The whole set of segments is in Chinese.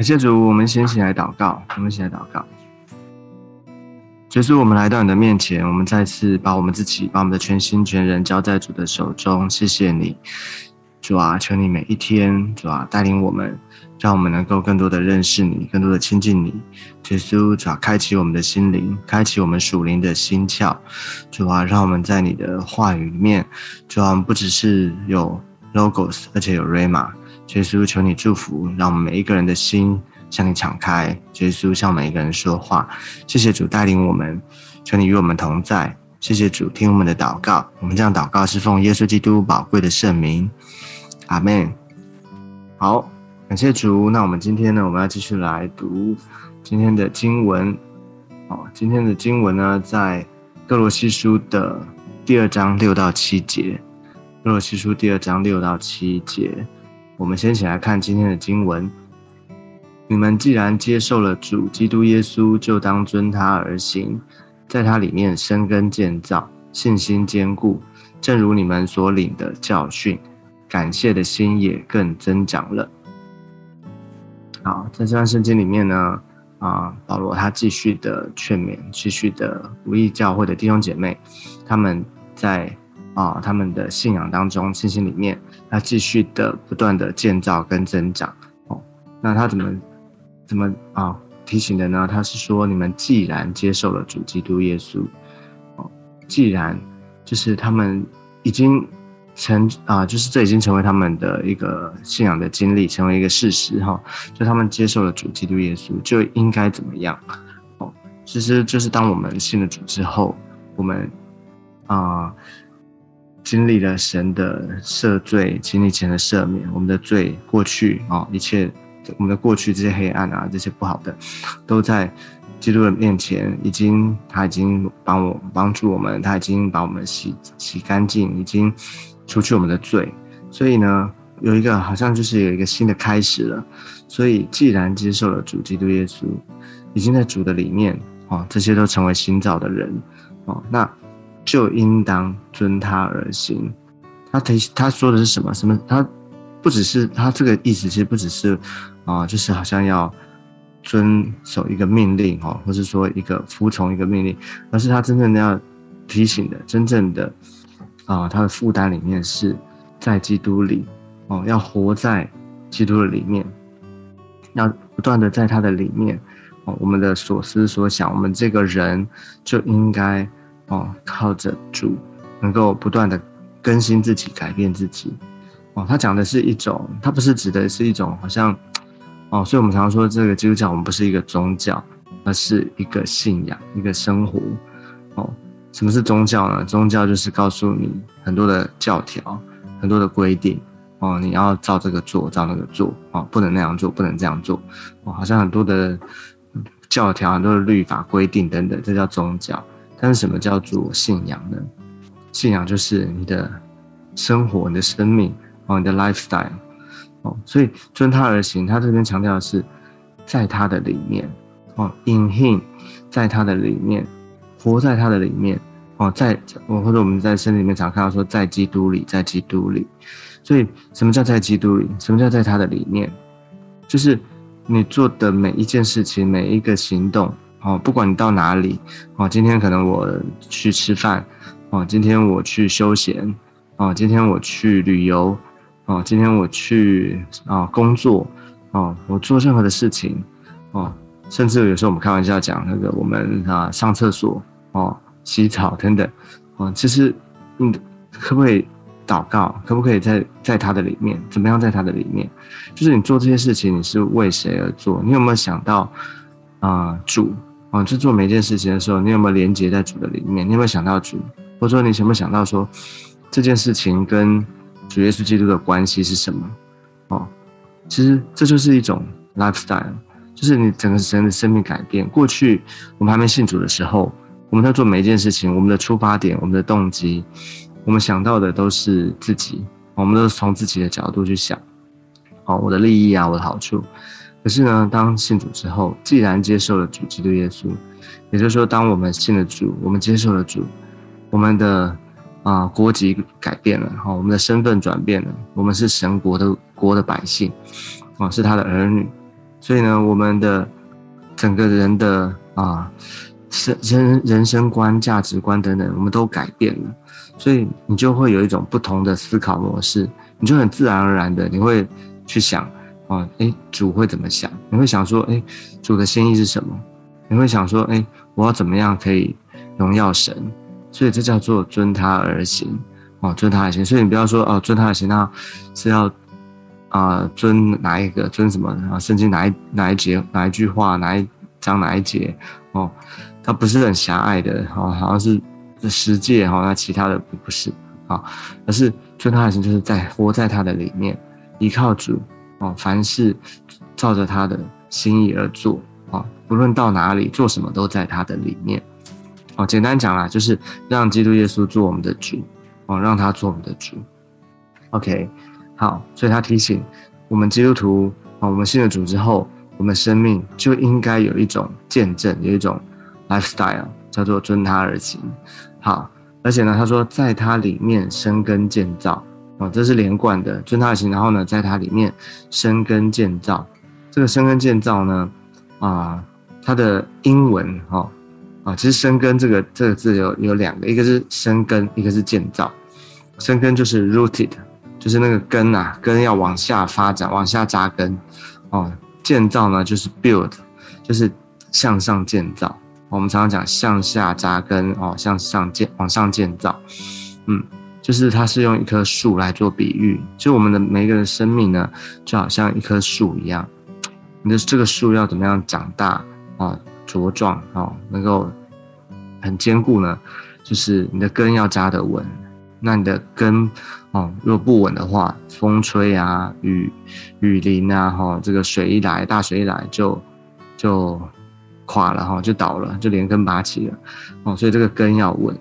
感谢主，我们先起来祷告，我们一起来祷告。就是我们来到你的面前，我们再次把我们自己、把我们的全心全人交在主的手中。谢谢你，主啊，求你每一天，主啊，带领我们，让我们能够更多的认识你，更多的亲近你。耶稣，主啊，开启我们的心灵，开启我们属灵的心窍。主啊，让我们在你的话语里面，主啊，不只是有 logos，而且有 rama。耶稣，求你祝福，让我们每一个人的心。向你敞开，耶稣向每一个人说话。谢谢主带领我们，求你与我们同在。谢谢主听我们的祷告，我们这样祷告是奉耶稣基督宝贵的圣名，阿门。好，感谢主。那我们今天呢，我们要继续来读今天的经文。哦，今天的经文呢，在哥罗西书的第二章六到七节。哥罗西书第二章六到七节，我们先一起来看今天的经文。你们既然接受了主基督耶稣，就当遵他而行，在他里面生根建造，信心坚固，正如你们所领的教训，感谢的心也更增长了。好，在这段圣经里面呢，啊，保罗他继续的劝勉，继续的鼓励教会的弟兄姐妹，他们在啊他们的信仰当中、信心里面，他继续的不断的建造跟增长。哦，那他怎么？怎么啊？提醒的呢？他是说，你们既然接受了主基督耶稣，哦，既然就是他们已经成啊，就是这已经成为他们的一个信仰的经历，成为一个事实哈。就他们接受了主基督耶稣，就应该怎么样？哦，其实就是当我们信了主之后，我们啊经历了神的赦罪，经历前的赦免，我们的罪过去啊一切。我们的过去这些黑暗啊，这些不好的，都在基督的面前，已经他已经帮我帮助我们，他已经把我们洗洗干净，已经除去我们的罪。所以呢，有一个好像就是有一个新的开始了。所以既然接受了主基督耶稣，已经在主的里面哦，这些都成为新造的人哦，那就应当遵他而行。他提他说的是什么？什么？他不只是他这个意思，其实不只是。啊，就是好像要遵守一个命令哦，或是说一个服从一个命令，而是他真正的要提醒的，真正的啊，他的负担里面是在基督里哦，要活在基督的里面，要不断的在他的里面哦，我们的所思所想，我们这个人就应该哦，靠着主能够不断的更新自己，改变自己哦。他讲的是一种，他不是指的是一种好像。哦，所以我们常说，这个基督教我们不是一个宗教，而是一个信仰，一个生活。哦，什么是宗教呢？宗教就是告诉你很多的教条，很多的规定。哦，你要照这个做，照那个做。哦，不能那样做，不能这样做。哦，好像很多的教条、很多的律法规定等等，这叫宗教。但是什么叫做信仰呢？信仰就是你的生活、你的生命，哦，你的 lifestyle。哦，所以遵他而行，他这边强调的是，在他的里面，哦，in him，在他的里面，活在他的里面，哦，在我或者我们在圣经里面常看到说，在基督里，在基督里，所以什么叫在基督里？什么叫在他的里面？就是你做的每一件事情，每一个行动，哦，不管你到哪里，哦，今天可能我去吃饭，哦，今天我去休闲，哦，今天我去旅游。哦，今天我去啊工作，哦，我做任何的事情，哦，甚至有时候我们开玩笑讲那个我们啊上厕所，哦，洗澡等等，哦，其实你可不可以祷告？可不可以在在他的里面？怎么样在他的里面？就是你做这些事情，你是为谁而做？你有没有想到啊主？哦，去做每一件事情的时候，你有没有连接在主的里面？你有没有想到主？或者说你有没有想到说这件事情跟？主耶稣基督的关系是什么？哦，其实这就是一种 lifestyle，就是你整个人的生命改变。过去我们还没信主的时候，我们在做每一件事情，我们的出发点、我们的动机，我们想到的都是自己，我们都是从自己的角度去想，哦，我的利益啊，我的好处。可是呢，当信主之后，既然接受了主基督耶稣，也就是说，当我们信了主，我们接受了主，我们的。啊，国籍改变了，哈，我们的身份转变了，我们是神国的国的百姓，啊，是他的儿女，所以呢，我们的整个人的啊，生人人生观、价值观等等，我们都改变了，所以你就会有一种不同的思考模式，你就很自然而然的，你会去想，啊，哎，主会怎么想？你会想说，哎，主的心意是什么？你会想说，哎，我要怎么样可以荣耀神？所以这叫做遵他而行，哦，遵他而行。所以你不要说，哦，遵他而行，那是要。啊，遵哪一个？遵什么？啊，圣经哪一哪一节？哪一句话？哪一章？哪一节？哦，它不是很狭隘的，哦，好像是十诫，哈，那其他的不不是，啊，而是遵他的行，就是在活在他的里面，依靠主，哦，凡事照着他的心意而做，啊，不论到哪里做什么，都在他的里面，哦，简单讲啦，就是让基督耶稣做我们的主，哦，让他做我们的主，OK。好，所以他提醒我们基督徒啊，我们信了主之后，我们生命就应该有一种见证，有一种 lifestyle，叫做遵他而行。好，而且呢，他说在他里面生根建造，哦，这是连贯的尊他行。然后呢，在它里面生根建造，这个生根建造呢，啊，它的英文哈啊，其实生根这个这个字有有两个，一个是生根，一个是建造。生根就是 rooted。就是那个根啊，根要往下发展，往下扎根，哦，建造呢就是 build，就是向上建造。我们常常讲向下扎根，哦，向上建，往上建造。嗯，就是它是用一棵树来做比喻，就我们的每一个人生命呢，就好像一棵树一样，你的这个树要怎么样长大啊，茁壮啊，能够很坚固呢？就是你的根要扎得稳。那你的根，哦，如果不稳的话，风吹啊，雨雨淋啊，哈，这个水一来，大水一来就就垮了哈，就倒了，就连根拔起了，哦，所以这个根要稳，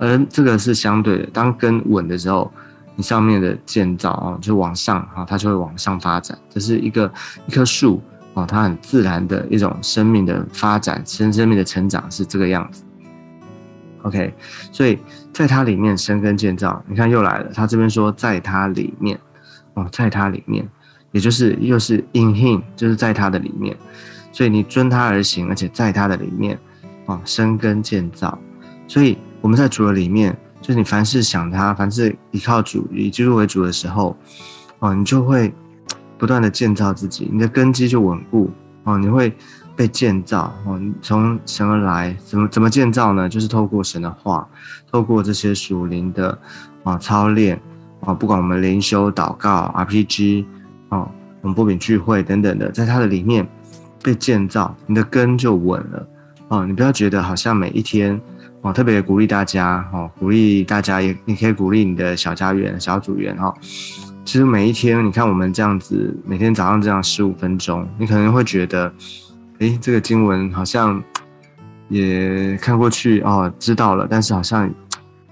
而这个是相对的，当根稳的时候，你上面的建造啊，就往上啊，它就会往上发展，这是一个一棵树啊，它很自然的一种生命的发展，生生命的成长是这个样子。OK，所以在它里面生根建造，你看又来了。他这边说在它里面，哦，在它里面，也就是又是 in him，就是在它的里面。所以你遵他而行，而且在它的里面，哦，生根建造。所以我们在主的里面，就是你凡事想他，凡事依靠主，以基督为主的时候，哦，你就会不断的建造自己，你的根基就稳固，哦，你会。被建造哦，从神而来，怎么怎么建造呢？就是透过神的话，透过这些属灵的啊操练啊，不管我们灵修、祷告、RPG 哦，我们波饼聚会等等的，在它的里面被建造，你的根就稳了哦。你不要觉得好像每一天哦，特别鼓励大家哦，鼓励大家也你可以鼓励你的小家园、小组员哈。其实每一天，你看我们这样子，每天早上这样十五分钟，你可能会觉得。哎，这个经文好像也看过去哦，知道了，但是好像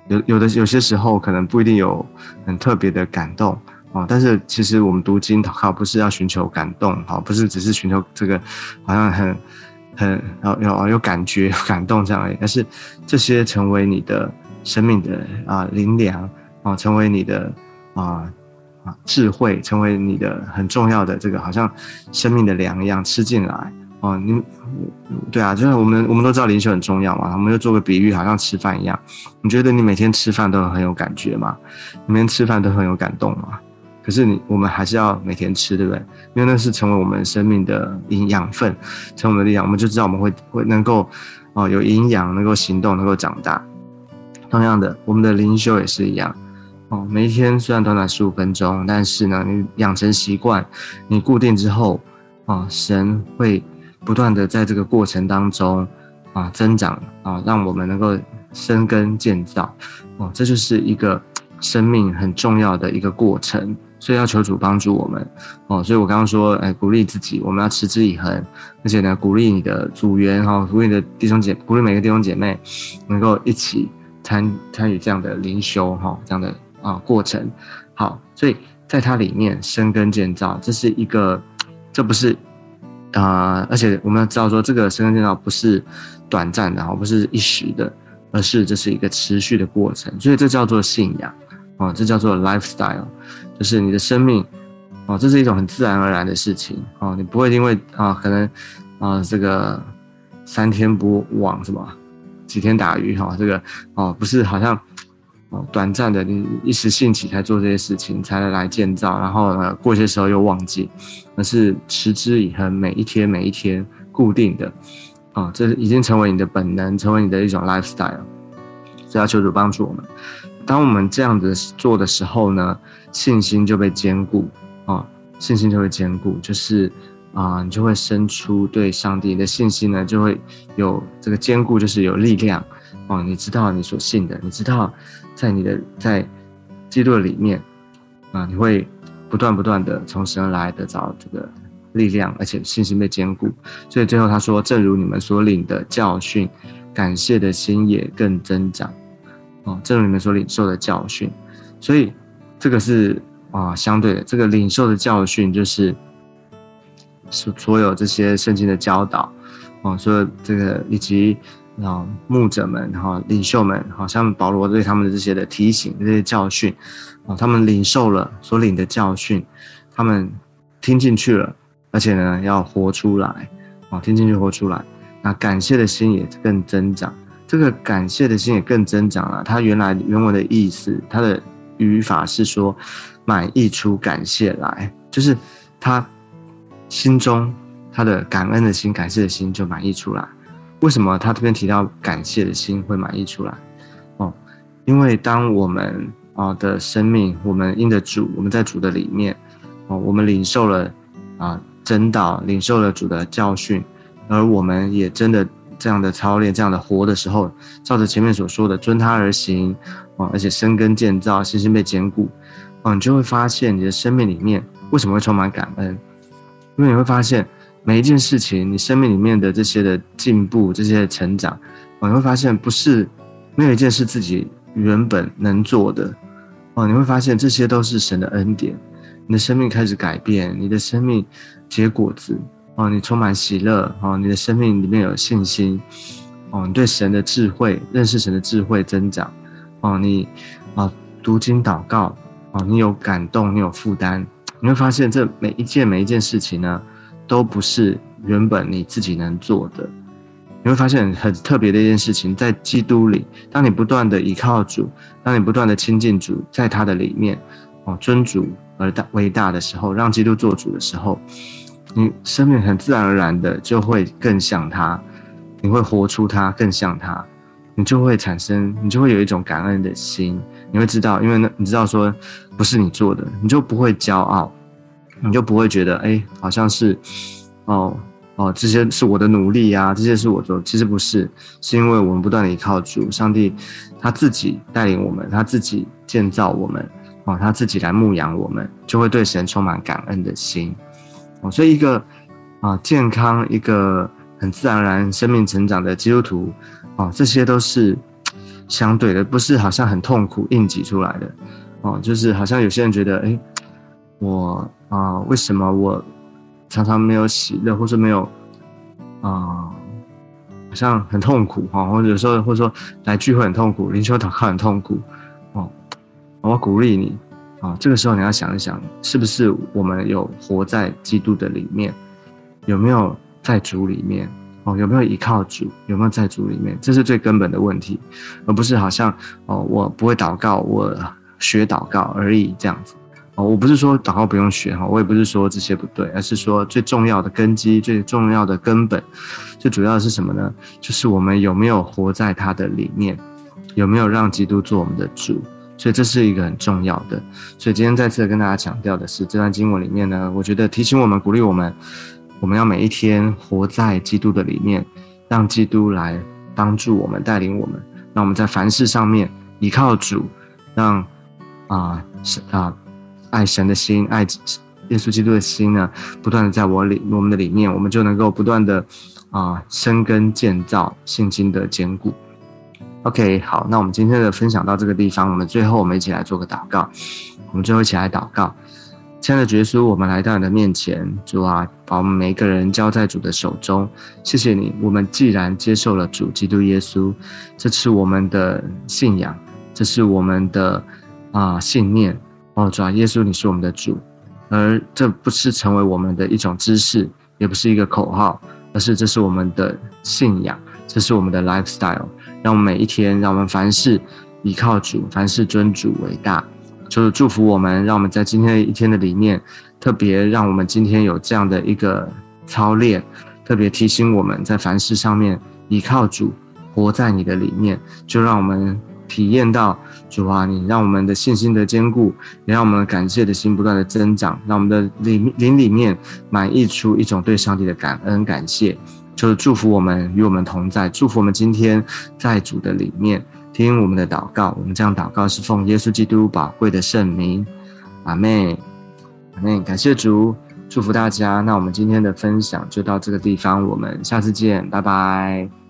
有有的有些时候可能不一定有很特别的感动哦。但是其实我们读经祷告不是要寻求感动，好，不是只是寻求这个好像很很有有有感觉有感动这样而已，而是这些成为你的生命的啊灵粮啊，成为你的啊啊智慧，成为你的很重要的这个好像生命的粮一样吃进来。哦，你对啊，就是我们我们都知道灵修很重要嘛，我们就做个比喻，好像吃饭一样。你觉得你每天吃饭都很有感觉吗？每天吃饭都很有感动吗？可是你我们还是要每天吃，对不对？因为那是成为我们生命的营养分，成为我们的力量，我们就知道我们会会能够哦有营养，能够行动，能够长大。同样的，我们的灵修也是一样。哦，每一天虽然短短十五分钟，但是呢，你养成习惯，你固定之后，啊，神会。不断的在这个过程当中啊增长啊，让我们能够生根建造哦，这就是一个生命很重要的一个过程，所以要求主帮助我们哦。所以我刚刚说，哎，鼓励自己，我们要持之以恒，而且呢，鼓励你的组员哈，鼓励你的弟兄姐，鼓励每个弟兄姐妹能够一起参参与这样的灵修哈，这样的啊过程。好，所以在它里面生根建造，这是一个，这不是。啊，而且我们要知道说，这个生根建造不是短暂的，哈，不是一时的，而是这是一个持续的过程。所以这叫做信仰，哦，这叫做 lifestyle，就是你的生命哦，这是一种很自然而然的事情哦，你不会因为啊，可能啊这个三天不网什么，几天打鱼哈，这个哦不是好像哦短暂的你一时兴起才做这些事情才来建造，然后呢过些时候又忘记，而是持之以恒，每一天每一天固定的啊，这已经成为你的本能，成为你的一种 lifestyle。所以要求主帮助我们。当我们这样子做的时候呢，信心就被坚固啊，信心就会坚固，就是啊，你就会生出对上帝的信心呢，就会有这个坚固，就是有力量哦。你知道你所信的，你知道在你的在基督里面啊，你会不断不断的从神来得到这个力量，而且信心被坚固。所以最后他说：“正如你们所领的教训，感谢的心也更增长。”哦，正如你们所领受的教训，所以这个是啊相对的，这个领受的教训就是所所有这些圣经的教导，哦，所有这个以及啊牧者们哈领袖们，好像保罗对他们的这些的提醒这些教训，哦，他们领受了所领的教训，他们听进去了，而且呢要活出来，哦，听进去活出来，那感谢的心也更增长。这个感谢的心也更增长了。他原来原文的意思，他的语法是说，满溢出感谢来，就是他心中他的感恩的心、感谢的心就满溢出来。为什么他这边提到感谢的心会满溢出来？哦，因为当我们啊的生命，我们因着主，我们在主的里面，哦，我们领受了啊真道，领受了主的教训，而我们也真的。这样的操练，这样的活的时候，照着前面所说的遵他而行，啊，而且生根建造，信心被坚固，啊，你就会发现你的生命里面为什么会充满感恩？因为你会发现每一件事情，你生命里面的这些的进步，这些成长，啊，你会发现不是没有一件是自己原本能做的，哦，你会发现这些都是神的恩典，你的生命开始改变，你的生命结果子。哦，你充满喜乐哦，你的生命里面有信心哦，你对神的智慧认识神的智慧增长哦，你啊读经祷告哦，你有感动，你有负担，你会发现这每一件每一件事情呢，都不是原本你自己能做的。你会发现很特别的一件事情，在基督里，当你不断的依靠主，当你不断的亲近主，在他的里面哦，尊主而大伟大的时候，让基督做主的时候。你生命很自然而然的就会更像他，你会活出他更像他，你就会产生，你就会有一种感恩的心，你会知道，因为那你知道说不是你做的，你就不会骄傲，你就不会觉得哎，好像是哦哦这些是我的努力啊，这些是我做，其实不是，是因为我们不断的依靠主，上帝他自己带领我们，他自己建造我们，哦，他自己来牧养我们，就会对神充满感恩的心。哦，所以一个啊健康、一个很自然而然生命成长的基督徒，哦，这些都是相对的，不是好像很痛苦硬挤出来的。哦，就是好像有些人觉得，哎，我啊，为什么我常常没有喜乐，或是没有啊，好像很痛苦哈，或者有时候或者说来聚会很痛苦，灵修祷告很痛苦。哦，我鼓励你。啊，这个时候你要想一想，是不是我们有活在基督的里面，有没有在主里面？哦，有没有依靠主？有没有在主里面？这是最根本的问题，而不是好像哦，我不会祷告，我学祷告而已这样子。哦，我不是说祷告不用学哈，我也不是说这些不对，而是说最重要的根基、最重要的根本，最主要的是什么呢？就是我们有没有活在他的里面，有没有让基督做我们的主？所以这是一个很重要的。所以今天再次跟大家强调的是，这段经文里面呢，我觉得提醒我们、鼓励我们，我们要每一天活在基督的里面，让基督来帮助我们、带领我们，让我们在凡事上面依靠主，让啊神啊爱神的心、爱耶稣基督的心呢，不断的在我里我们的里面，我们就能够不断的啊生根建造信心的坚固。OK，好，那我们今天的分享到这个地方，我们最后我们一起来做个祷告。我们最后一起来祷告，亲爱的耶稣，我们来到你的面前，主啊，把我们每一个人交在主的手中。谢谢你，我们既然接受了主基督耶稣，这是我们的信仰，这是我们的啊信念。哦，主啊，耶稣，你是我们的主，而这不是成为我们的一种知识，也不是一个口号，而是这是我们的信仰，这是我们的 lifestyle。让我们每一天，让我们凡事依靠主，凡事尊主为大。就是祝福我们，让我们在今天一天的里面，特别让我们今天有这样的一个操练，特别提醒我们在凡事上面依靠主，活在你的里面，就让我们体验到主啊，你让我们的信心的坚固，也让我们感谢的心不断的增长，让我们的灵灵里面满溢出一种对上帝的感恩感谢。就是祝福我们与我们同在，祝福我们今天在主的里面。听我们的祷告，我们这样祷告是奉耶稣基督宝贵的圣名，阿妹，阿妹，感谢主，祝福大家。那我们今天的分享就到这个地方，我们下次见，拜拜。